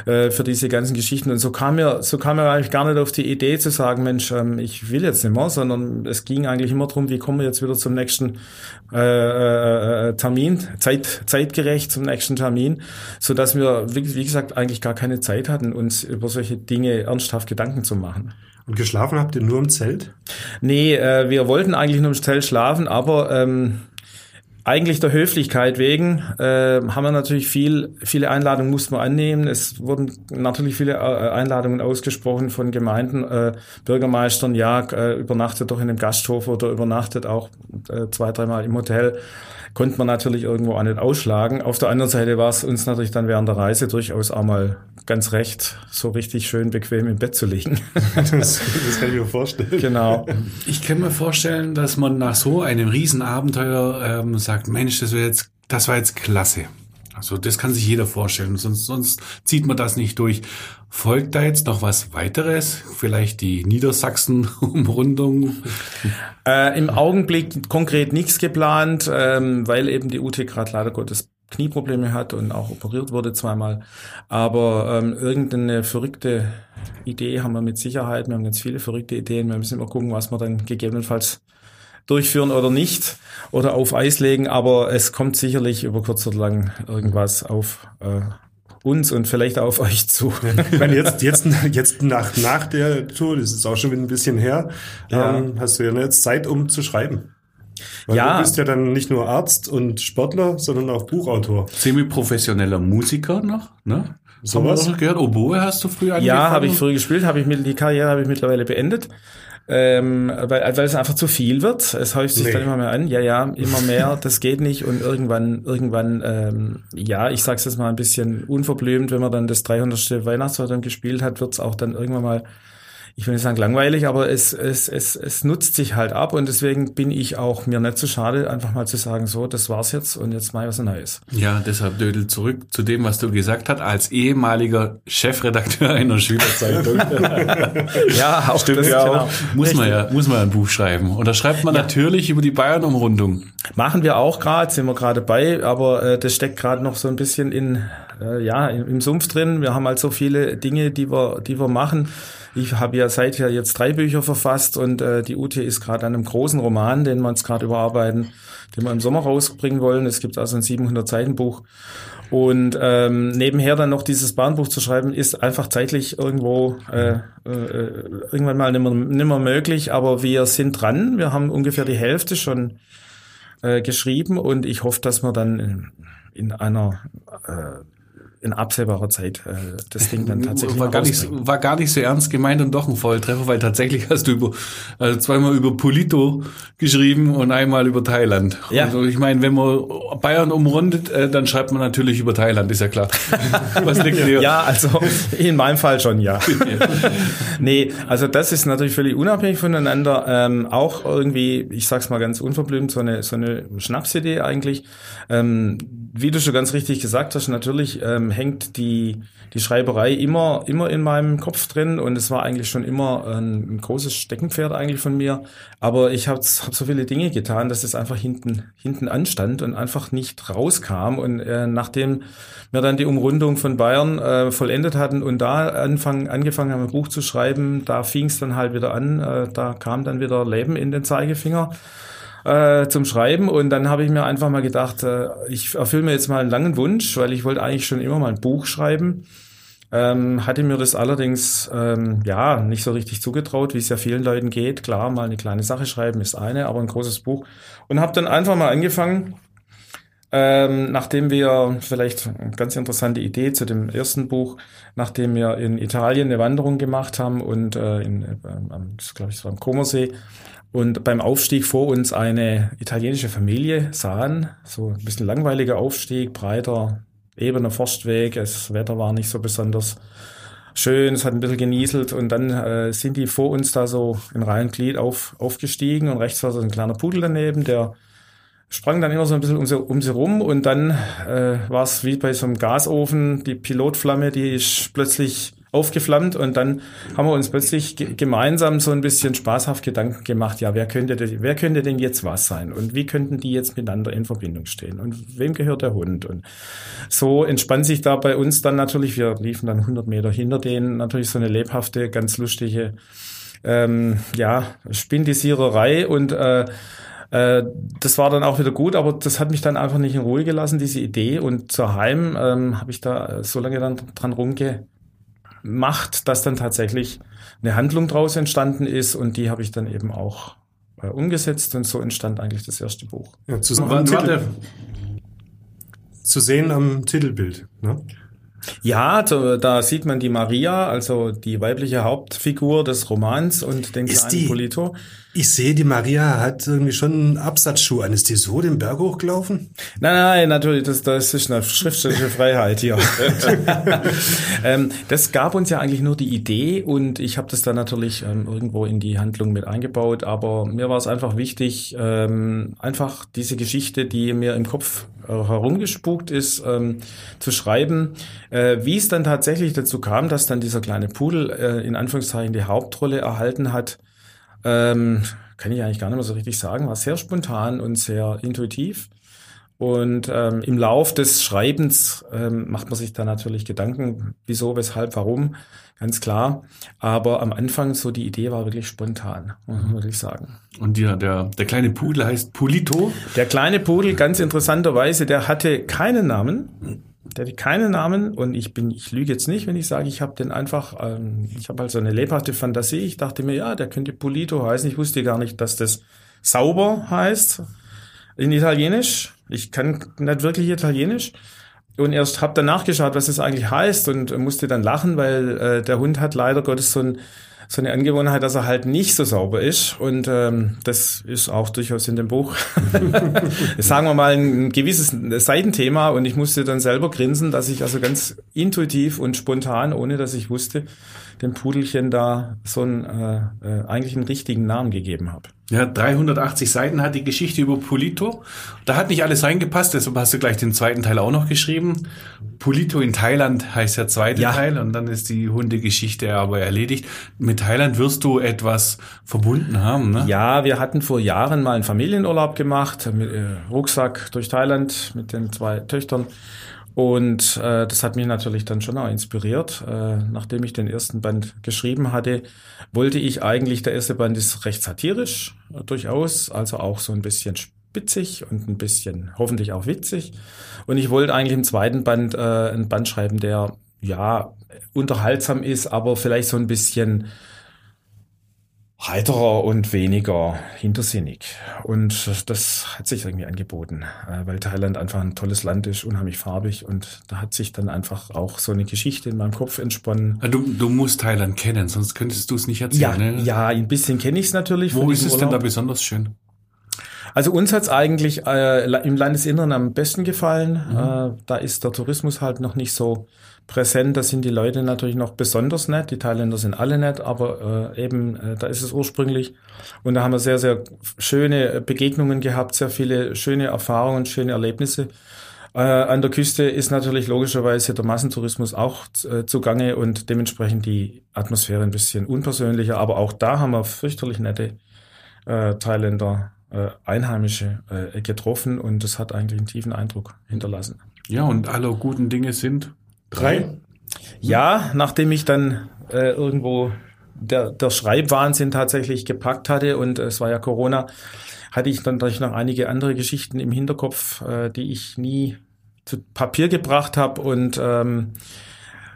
[SPEAKER 9] äh, für diese ganzen Geschichten. Und so kam mir, so kam mir eigentlich gar nicht auf die Idee zu sagen, Mensch, ähm, ich will jetzt nicht mehr, sondern es ging eigentlich eigentlich immer darum, wie kommen wir jetzt wieder zum nächsten äh, äh, äh, Termin, zeit, zeitgerecht zum nächsten Termin, so dass wir, wie, wie gesagt, eigentlich gar keine Zeit hatten, uns über solche Dinge ernsthaft Gedanken zu machen.
[SPEAKER 1] Und geschlafen habt ihr nur im Zelt?
[SPEAKER 9] Nee, äh, wir wollten eigentlich nur im Zelt schlafen, aber ähm, eigentlich der Höflichkeit wegen äh, haben wir natürlich viel, viele Einladungen mussten wir annehmen. Es wurden natürlich viele äh, Einladungen ausgesprochen von Gemeinden, äh, Bürgermeistern, ja, äh, übernachtet doch in einem Gasthof oder übernachtet auch äh, zwei, dreimal im Hotel konnte man natürlich irgendwo auch nicht ausschlagen. Auf der anderen Seite war es uns natürlich dann während der Reise durchaus auch mal ganz recht, so richtig schön bequem im Bett zu liegen.
[SPEAKER 1] das, das kann ich mir vorstellen.
[SPEAKER 9] Genau.
[SPEAKER 4] Ich kann mir vorstellen, dass man nach so einem Riesenabenteuer ähm, sagt, Mensch, das, jetzt, das war jetzt klasse. Also das kann sich jeder vorstellen, sonst, sonst zieht man das nicht durch. Folgt da jetzt noch was weiteres? Vielleicht die Niedersachsen-Umrundung?
[SPEAKER 9] Äh, Im Augenblick konkret nichts geplant, ähm, weil eben die UT gerade leider Gottes Knieprobleme hat und auch operiert wurde zweimal. Aber ähm, irgendeine verrückte Idee haben wir mit Sicherheit. Wir haben ganz viele verrückte Ideen. Wir müssen immer gucken, was wir dann gegebenenfalls durchführen oder nicht oder auf Eis legen, aber es kommt sicherlich über kurz oder lang irgendwas auf äh, uns und vielleicht auch auf euch zu.
[SPEAKER 1] Ich meine, jetzt, jetzt, jetzt nach, nach der Tour, das ist auch schon wieder ein bisschen her, ja. ähm, hast du ja jetzt Zeit, um zu schreiben. Weil ja. du bist ja dann nicht nur Arzt und Sportler, sondern auch Buchautor.
[SPEAKER 4] Semi-professioneller Musiker noch, ne?
[SPEAKER 1] So was?
[SPEAKER 4] gehört? Oboe hast du früher
[SPEAKER 9] angefangen? Ja, habe ich früher gespielt, habe ich mit, die Karriere habe ich mittlerweile beendet ähm, weil, weil es einfach zu viel wird. Es häuft sich nee. dann immer mehr an. Ja, ja, immer mehr. Das geht nicht und irgendwann, irgendwann, ähm, ja, ich sag's jetzt mal ein bisschen unverblümt, wenn man dann das 300. Weihnachtsfeier gespielt hat, wird's auch dann irgendwann mal ich will nicht sagen langweilig, aber es, es, es, es nutzt sich halt ab und deswegen bin ich auch mir nicht so schade, einfach mal zu sagen, so, das war's jetzt und jetzt mal was Neues.
[SPEAKER 4] Ja, deshalb Dödel zurück zu dem, was du gesagt hast, als ehemaliger Chefredakteur einer Schülerzeitung.
[SPEAKER 9] ja, auch
[SPEAKER 4] Stimmt,
[SPEAKER 9] das,
[SPEAKER 4] ja genau. auch. Muss man ja, muss man ein Buch schreiben. Und da schreibt man ja. natürlich über die Bayern-Umrundung.
[SPEAKER 9] Machen wir auch gerade, sind wir gerade bei, aber äh, das steckt gerade noch so ein bisschen in, äh, ja, im Sumpf drin. Wir haben halt so viele Dinge, die wir, die wir machen. Ich habe ja seither jetzt drei Bücher verfasst und äh, die UT ist gerade an einem großen Roman, den wir uns gerade überarbeiten, den wir im Sommer rausbringen wollen. Es gibt also ein 700 Seiten Buch. Und ähm, nebenher dann noch dieses Bahnbuch zu schreiben, ist einfach zeitlich irgendwo äh, äh, irgendwann mal nimmer, nimmer möglich. Aber wir sind dran. Wir haben ungefähr die Hälfte schon äh, geschrieben und ich hoffe, dass wir dann in, in einer äh, in absehbarer Zeit äh, das Ding dann tatsächlich
[SPEAKER 4] war gar nicht war gar nicht so ernst gemeint und doch ein Volltreffer, weil tatsächlich hast du über also zweimal über Polito geschrieben und einmal über Thailand. Ja. Also ich meine, wenn man Bayern umrundet, äh, dann schreibt man natürlich über Thailand, ist ja klar.
[SPEAKER 9] Was liegt dir? Ja, also in meinem Fall schon ja. nee, also das ist natürlich völlig unabhängig voneinander. Ähm, auch irgendwie, ich sag's mal ganz unverblümt, so eine so eine Schnapsidee eigentlich. Ähm, wie du schon ganz richtig gesagt hast, natürlich ähm, hängt die, die Schreiberei immer, immer in meinem Kopf drin und es war eigentlich schon immer ein, ein großes Steckenpferd eigentlich von mir. Aber ich habe hab so viele Dinge getan, dass es einfach hinten, hinten anstand und einfach nicht rauskam. Und äh, nachdem wir dann die Umrundung von Bayern äh, vollendet hatten und da anfangen, angefangen haben, ein Buch zu schreiben, da fing es dann halt wieder an, äh, da kam dann wieder Leben in den Zeigefinger äh, zum Schreiben und dann habe ich mir einfach mal gedacht, äh, ich erfülle mir jetzt mal einen langen Wunsch, weil ich wollte eigentlich schon immer mal ein Buch schreiben. Ähm, hatte mir das allerdings ähm, ja nicht so richtig zugetraut, wie es ja vielen Leuten geht. Klar, mal eine kleine Sache schreiben ist eine, aber ein großes Buch. Und habe dann einfach mal angefangen, ähm, nachdem wir vielleicht eine ganz interessante Idee zu dem ersten Buch, nachdem wir in Italien eine Wanderung gemacht haben und äh, in, äh, am, glaube ich, war am Comersee und beim Aufstieg vor uns eine italienische Familie sahen, so ein bisschen langweiliger Aufstieg, breiter, ebener Forstweg, das Wetter war nicht so besonders schön, es hat ein bisschen genieselt und dann äh, sind die vor uns da so in Reihen Glied auf, aufgestiegen und rechts war so ein kleiner Pudel daneben, der sprang dann immer so ein bisschen um sie, um sie rum und dann äh, war es wie bei so einem Gasofen, die Pilotflamme, die ist plötzlich aufgeflammt und dann haben wir uns plötzlich gemeinsam so ein bisschen spaßhaft Gedanken gemacht, ja, wer könnte, wer könnte denn jetzt was sein und wie könnten die jetzt miteinander in Verbindung stehen und wem gehört der Hund? Und so entspannt sich da bei uns dann natürlich, wir liefen dann 100 Meter hinter denen, natürlich so eine lebhafte, ganz lustige ähm, ja, Spindisiererei und äh, äh, das war dann auch wieder gut, aber das hat mich dann einfach nicht in Ruhe gelassen, diese Idee. Und zur Heim ähm, habe ich da so lange dann dran rumge macht, dass dann tatsächlich eine Handlung daraus entstanden ist und die habe ich dann eben auch äh, umgesetzt und so entstand eigentlich das erste Buch.
[SPEAKER 1] Ja, zu, Titel, zu sehen am Titelbild. Ne?
[SPEAKER 9] Ja, da sieht man die Maria, also die weibliche Hauptfigur des Romans und den
[SPEAKER 1] ist
[SPEAKER 9] kleinen
[SPEAKER 1] die,
[SPEAKER 9] Polito.
[SPEAKER 1] Ich sehe, die Maria hat irgendwie schon einen Absatzschuh an. Ist die so den Berg hochgelaufen?
[SPEAKER 9] Nein, nein, natürlich, das, das ist eine schriftstellische Freiheit hier. ähm, das gab uns ja eigentlich nur die Idee und ich habe das dann natürlich ähm, irgendwo in die Handlung mit eingebaut, aber mir war es einfach wichtig, ähm, einfach diese Geschichte, die mir im Kopf äh, herumgespukt ist, ähm, zu schreiben. Äh, wie es dann tatsächlich dazu kam, dass dann dieser kleine Pudel äh, in Anführungszeichen die Hauptrolle erhalten hat, ähm, kann ich eigentlich gar nicht mehr so richtig sagen. War sehr spontan und sehr intuitiv. Und ähm, im Lauf des Schreibens ähm, macht man sich da natürlich Gedanken, wieso, weshalb, warum, ganz klar. Aber am Anfang so die Idee war wirklich spontan, würde ich sagen.
[SPEAKER 4] Und der, der, der kleine Pudel heißt Polito?
[SPEAKER 9] Der kleine Pudel, ganz interessanterweise, der hatte keinen Namen. Der hatte keinen Namen und ich bin, ich lüge jetzt nicht, wenn ich sage, ich habe den einfach, ähm, ich habe halt so eine lebhafte Fantasie. Ich dachte mir, ja, der könnte Polito heißen. Ich wusste gar nicht, dass das sauber heißt in Italienisch. Ich kann nicht wirklich Italienisch. Und erst habe dann nachgeschaut, was das eigentlich heißt und musste dann lachen, weil äh, der Hund hat leider Gottes so, ein, so eine Angewohnheit, dass er halt nicht so sauber ist. Und ähm, das ist auch durchaus in dem Buch, sagen wir mal, ein gewisses Seitenthema. Und ich musste dann selber grinsen, dass ich also ganz intuitiv und spontan, ohne dass ich wusste, dem Pudelchen da so einen äh, äh, eigentlich einen richtigen Namen gegeben habe.
[SPEAKER 4] Ja, 380 Seiten hat die Geschichte über Polito. Da hat nicht alles reingepasst, deshalb hast du gleich den zweiten Teil auch noch geschrieben. Polito in Thailand heißt der zweite
[SPEAKER 9] Ja.
[SPEAKER 4] Teil und dann ist die Hundegeschichte aber erledigt. Mit Thailand wirst du etwas verbunden haben, ne?
[SPEAKER 9] Ja, wir hatten vor Jahren mal einen Familienurlaub gemacht, mit äh, Rucksack durch Thailand mit den zwei Töchtern. Und äh, das hat mich natürlich dann schon auch inspiriert. Äh, nachdem ich den ersten Band geschrieben hatte, wollte ich eigentlich, der erste Band ist recht satirisch, äh, durchaus, also auch so ein bisschen spitzig und ein bisschen hoffentlich auch witzig. Und ich wollte eigentlich im zweiten Band äh, einen Band schreiben, der ja unterhaltsam ist, aber vielleicht so ein bisschen heiterer und weniger hintersinnig. Und das hat sich irgendwie angeboten, äh, weil Thailand einfach ein tolles Land ist, unheimlich farbig und da hat sich dann einfach auch so eine Geschichte in meinem Kopf entsponnen.
[SPEAKER 4] Du, du musst Thailand kennen, sonst könntest du es nicht erzählen.
[SPEAKER 9] Ja,
[SPEAKER 4] ne?
[SPEAKER 9] ja, ein bisschen kenne ich es natürlich.
[SPEAKER 4] Wo ist es denn da besonders schön?
[SPEAKER 9] Also uns hat's eigentlich äh, im Landesinneren am besten gefallen. Äh, da ist der Tourismus halt noch nicht so präsent. Da sind die Leute natürlich noch besonders nett. Die Thailänder sind alle nett, aber äh, eben äh, da ist es ursprünglich. Und da haben wir sehr, sehr schöne Begegnungen gehabt, sehr viele schöne Erfahrungen, schöne Erlebnisse. Äh, an der Küste ist natürlich logischerweise der Massentourismus auch äh, zugange und dementsprechend die Atmosphäre ein bisschen unpersönlicher. Aber auch da haben wir fürchterlich nette äh, Thailänder, äh, Einheimische äh, getroffen und das hat eigentlich einen tiefen Eindruck hinterlassen.
[SPEAKER 4] Ja, und alle guten Dinge sind drei.
[SPEAKER 9] Ja, nachdem ich dann äh, irgendwo der, der Schreibwahnsinn tatsächlich gepackt hatte und es war ja Corona, hatte ich dann natürlich noch einige andere Geschichten im Hinterkopf, äh, die ich nie zu Papier gebracht habe und ähm,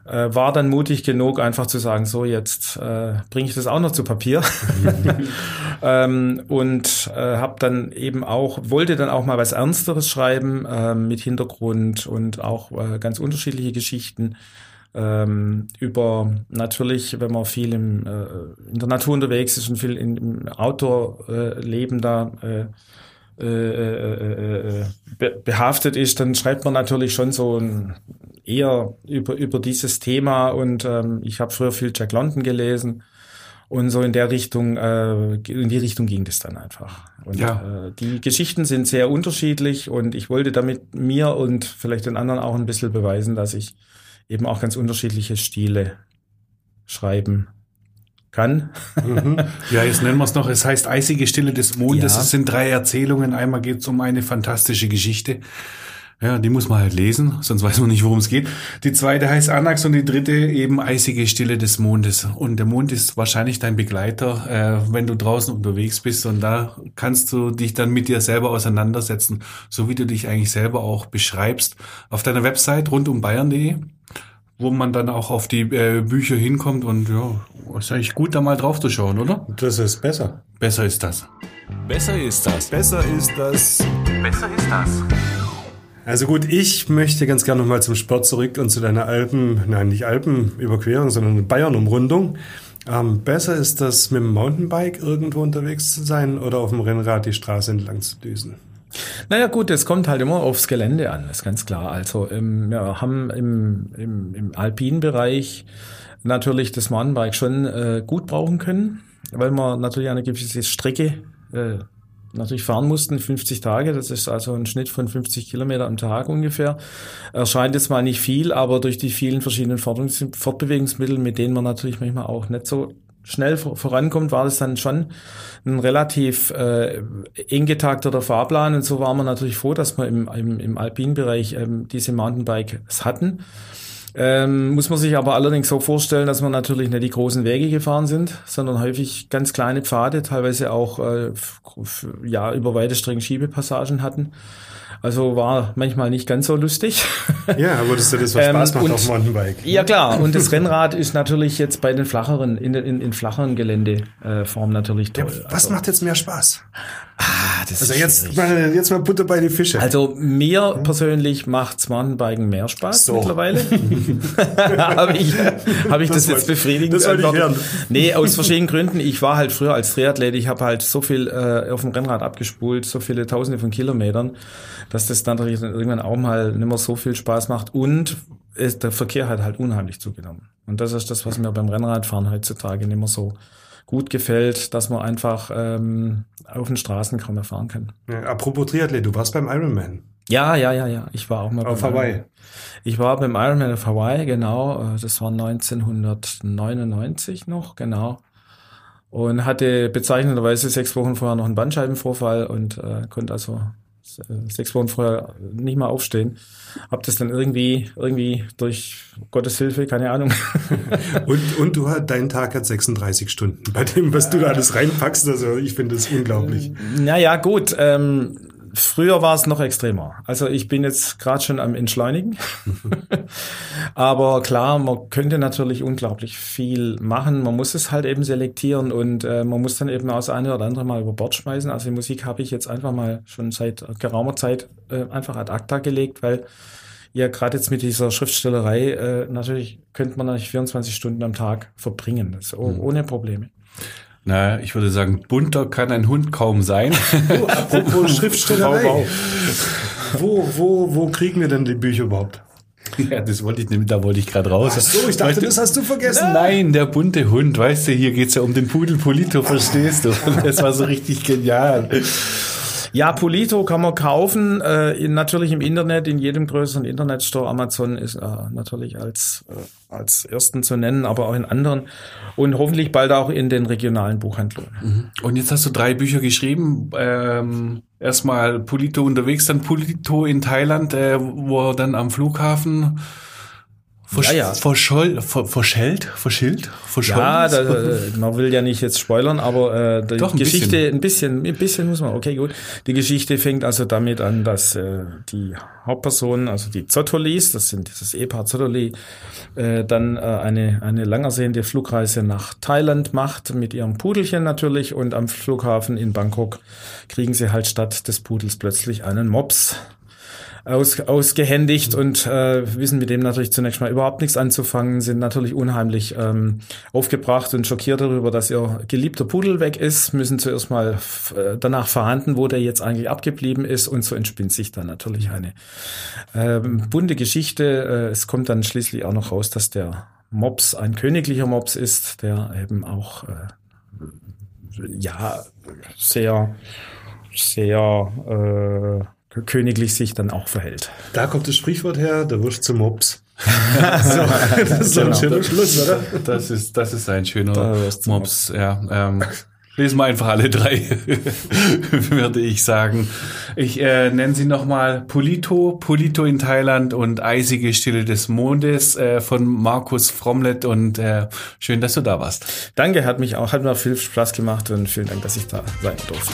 [SPEAKER 9] äh, war dann mutig genug, einfach zu sagen, so jetzt äh, bringe ich das auch noch zu Papier. ähm, und äh, habe dann eben auch, wollte dann auch mal was Ernsteres schreiben äh, mit Hintergrund und auch äh, ganz unterschiedliche Geschichten ähm, über natürlich, wenn man viel im, äh, in der Natur unterwegs ist und viel im Outdoor-Leben äh, da äh, äh, äh, äh, be behaftet ist, dann schreibt man natürlich schon so ein, eher über, über dieses Thema und ähm, ich habe früher viel Jack London gelesen und so in der Richtung, äh, in die Richtung ging das dann einfach. Und
[SPEAKER 4] Ja.
[SPEAKER 9] äh, die Geschichten sind sehr unterschiedlich und ich wollte damit mir und vielleicht den anderen auch ein bisschen beweisen, dass ich eben auch ganz unterschiedliche Stile schreiben kann.
[SPEAKER 4] Ja, jetzt nennen wir es noch. Es heißt Eisige Stille des Mondes.
[SPEAKER 9] Ja.
[SPEAKER 4] Es sind drei Erzählungen. Einmal geht es um eine fantastische Geschichte. Ja, die muss man halt lesen, sonst weiß man nicht, worum es geht. Die zweite heißt Anax und die dritte eben Eisige Stille des Mondes. Und der Mond ist wahrscheinlich dein Begleiter, äh, wenn du draußen unterwegs bist. Und da kannst du dich dann mit dir selber auseinandersetzen, so wie du dich eigentlich selber auch beschreibst. Auf deiner Website rundumbayern.de wo man dann auch auf die äh, Bücher hinkommt und ja, ist eigentlich gut, da mal drauf zu schauen, oder?
[SPEAKER 1] Das ist besser.
[SPEAKER 4] Besser ist das.
[SPEAKER 3] Besser ist das.
[SPEAKER 1] Besser ist das.
[SPEAKER 3] Besser ist das.
[SPEAKER 1] Also gut, ich möchte ganz gerne nochmal zum Sport zurück und zu deiner Alpen, nein, nicht Alpenüberquerung, sondern Bayern-Umrundung. Ähm, besser ist das mit dem Mountainbike irgendwo unterwegs zu sein oder auf dem Rennrad die Straße entlang zu düsen.
[SPEAKER 9] Naja gut, es kommt halt immer aufs Gelände an, ist ganz klar. Also ähm, wir haben im, im, im alpinen Bereich natürlich das Mountainbike schon äh, gut brauchen können, weil wir natürlich eine gewisse Strecke äh, natürlich fahren mussten, 50 Tage. Das ist also ein Schnitt von 50 Kilometer am Tag ungefähr. Erscheint jetzt mal nicht viel, aber durch die vielen verschiedenen Fortbewegungsmittel, Fortbewegungsmittel, mit denen man natürlich manchmal auch nicht so schnell vor- vorankommt, war das dann schon ein relativ äh, eng getakteter Fahrplan. Und so waren wir natürlich froh, dass wir im, im, im alpinen Bereich ähm, diese Mountainbikes hatten. Ähm, muss man sich aber allerdings so vorstellen, dass wir natürlich nicht die großen Wege gefahren sind, sondern häufig ganz kleine Pfade, teilweise auch äh, ja über weite Strecken Schiebepassagen hatten. Also war manchmal nicht ganz so lustig.
[SPEAKER 1] Ja, aber das ist ja das, was
[SPEAKER 9] Ähm,
[SPEAKER 1] Spaß macht
[SPEAKER 9] und-
[SPEAKER 1] auf dem Mountainbike.
[SPEAKER 9] Ja klar, und das Rennrad ist natürlich jetzt bei den flacheren, in, in, in flacheren Geländeformen natürlich toll.
[SPEAKER 1] Was macht jetzt mehr Spaß?
[SPEAKER 9] ah, das
[SPEAKER 1] Also
[SPEAKER 9] ist
[SPEAKER 1] jetzt mal, jetzt mal Butter bei die Fische.
[SPEAKER 9] Also mir persönlich macht's Mountainbiken mehr Spaß
[SPEAKER 1] So.
[SPEAKER 9] mittlerweile. habe ich, hab ich das,
[SPEAKER 1] Das
[SPEAKER 9] jetzt befriedigend
[SPEAKER 1] das
[SPEAKER 9] beantwortet? Nee, aus verschiedenen Gründen. Ich war halt früher als Triathlet, ich habe halt so viel äh, auf dem Rennrad abgespult, so viele Tausende von Kilometern, dass das dann irgendwann auch mal nicht mehr so viel Spaß macht und es, der Verkehr hat halt unheimlich zugenommen. Und das ist das, was mir beim Rennradfahren heutzutage nicht mehr so gut gefällt, dass man einfach ähm, auf den Straßen kaum mehr fahren kann.
[SPEAKER 1] Ja, apropos Triathlet, du warst beim Ironman.
[SPEAKER 9] Ja, ja, ja, ja. Ich war auch mal
[SPEAKER 1] Auf Hawaii.
[SPEAKER 9] Ich war beim Ironman auf Hawaii, genau. Äh, Das war 1999 noch, genau. Und hatte bezeichnenderweise sechs Wochen vorher noch einen Bandscheibenvorfall und äh, konnte also äh, sechs Wochen vorher nicht mal aufstehen. Hab das dann irgendwie, irgendwie durch Gottes Hilfe, keine Ahnung.
[SPEAKER 1] Und, und du hat, dein Tag hat 36 Stunden. Bei dem, was du da alles reinpackst, also ich finde das unglaublich.
[SPEAKER 9] Naja, gut. Ähm, früher war es noch extremer. Also ich bin jetzt gerade schon am Entschleunigen. Aber klar, man könnte natürlich unglaublich viel machen. Man muss es halt eben selektieren und äh, man muss dann eben auch das eine oder andere mal über Bord schmeißen. Also die Musik habe ich jetzt einfach mal schon seit geraumer Zeit äh, einfach ad acta gelegt, weil ja gerade jetzt mit dieser Schriftstellerei äh, natürlich könnte man natürlich 24 Stunden am Tag verbringen. Das, oh, ohne Probleme.
[SPEAKER 4] Na, ich würde sagen, bunter kann ein Hund kaum sein.
[SPEAKER 1] Oh, apropos Schriftstellerei. Wo, wo, wo kriegen wir denn die Bücher überhaupt?
[SPEAKER 4] ja, das wollte ich nicht, da wollte ich gerade raus.
[SPEAKER 1] Ach so, ich dachte, das hast du vergessen.
[SPEAKER 4] Nein, der bunte Hund, weißt du, hier geht's ja um den Pudel Polito, verstehst du? Das war so richtig genial.
[SPEAKER 9] Ja, Polito kann man kaufen, äh, in, natürlich im Internet, in jedem größeren Internetstore. Amazon ist äh, natürlich als, äh, als ersten zu nennen, aber auch in anderen und hoffentlich bald auch in den regionalen Buchhandlungen.
[SPEAKER 4] Und jetzt hast du drei Bücher geschrieben. Ähm, erstmal Polito unterwegs, dann Polito in Thailand, äh, wo er dann am Flughafen Versch
[SPEAKER 9] Ja, ja.
[SPEAKER 4] Verscholl, ver verschellt, verschillt, verschollen.
[SPEAKER 9] Ja, da, man will ja nicht jetzt spoilern, aber äh, die
[SPEAKER 4] Doch, ein
[SPEAKER 9] Geschichte,
[SPEAKER 4] bisschen.
[SPEAKER 9] ein bisschen, ein bisschen muss man, okay, gut. Die Geschichte fängt also damit an, dass äh, die Hauptperson, also die Zottolis, das sind dieses Ehepaar Zottoli, äh, dann äh, eine, eine langersehende Flugreise nach Thailand macht, mit ihrem Pudelchen natürlich, und am Flughafen in Bangkok kriegen sie halt statt des Pudels plötzlich einen Mops aus, ausgehändigt und äh, wissen mit dem natürlich zunächst mal überhaupt nichts anzufangen, sind natürlich unheimlich ähm, aufgebracht und schockiert darüber, dass ihr geliebter Pudel weg ist, müssen zuerst mal äh, danach verhandeln, wo der jetzt eigentlich abgeblieben ist und so entspinnt sich dann natürlich eine ähm, bunte Geschichte. Äh, es kommt dann schließlich auch noch raus, dass der Mops ein königlicher Mops ist, der eben auch äh, ja sehr sehr äh, königlich sich dann auch verhält.
[SPEAKER 1] Da kommt das Sprichwort her, der Wurst zum Mops. so, das ist so ein
[SPEAKER 9] Genau.
[SPEAKER 1] schöner Schluss, oder?
[SPEAKER 4] Das ist, das ist ein schöner Mops, ja. Ähm, lesen wir einfach alle drei, würde ich sagen. Ich äh, nenne sie nochmal Polito, Polito in Thailand und Eisige Stille des Mondes äh, von Markus Fromlet und äh, schön, dass du da warst.
[SPEAKER 9] Danke, hat mich auch, hat mir viel Spaß gemacht und vielen Dank, dass ich da sein durfte.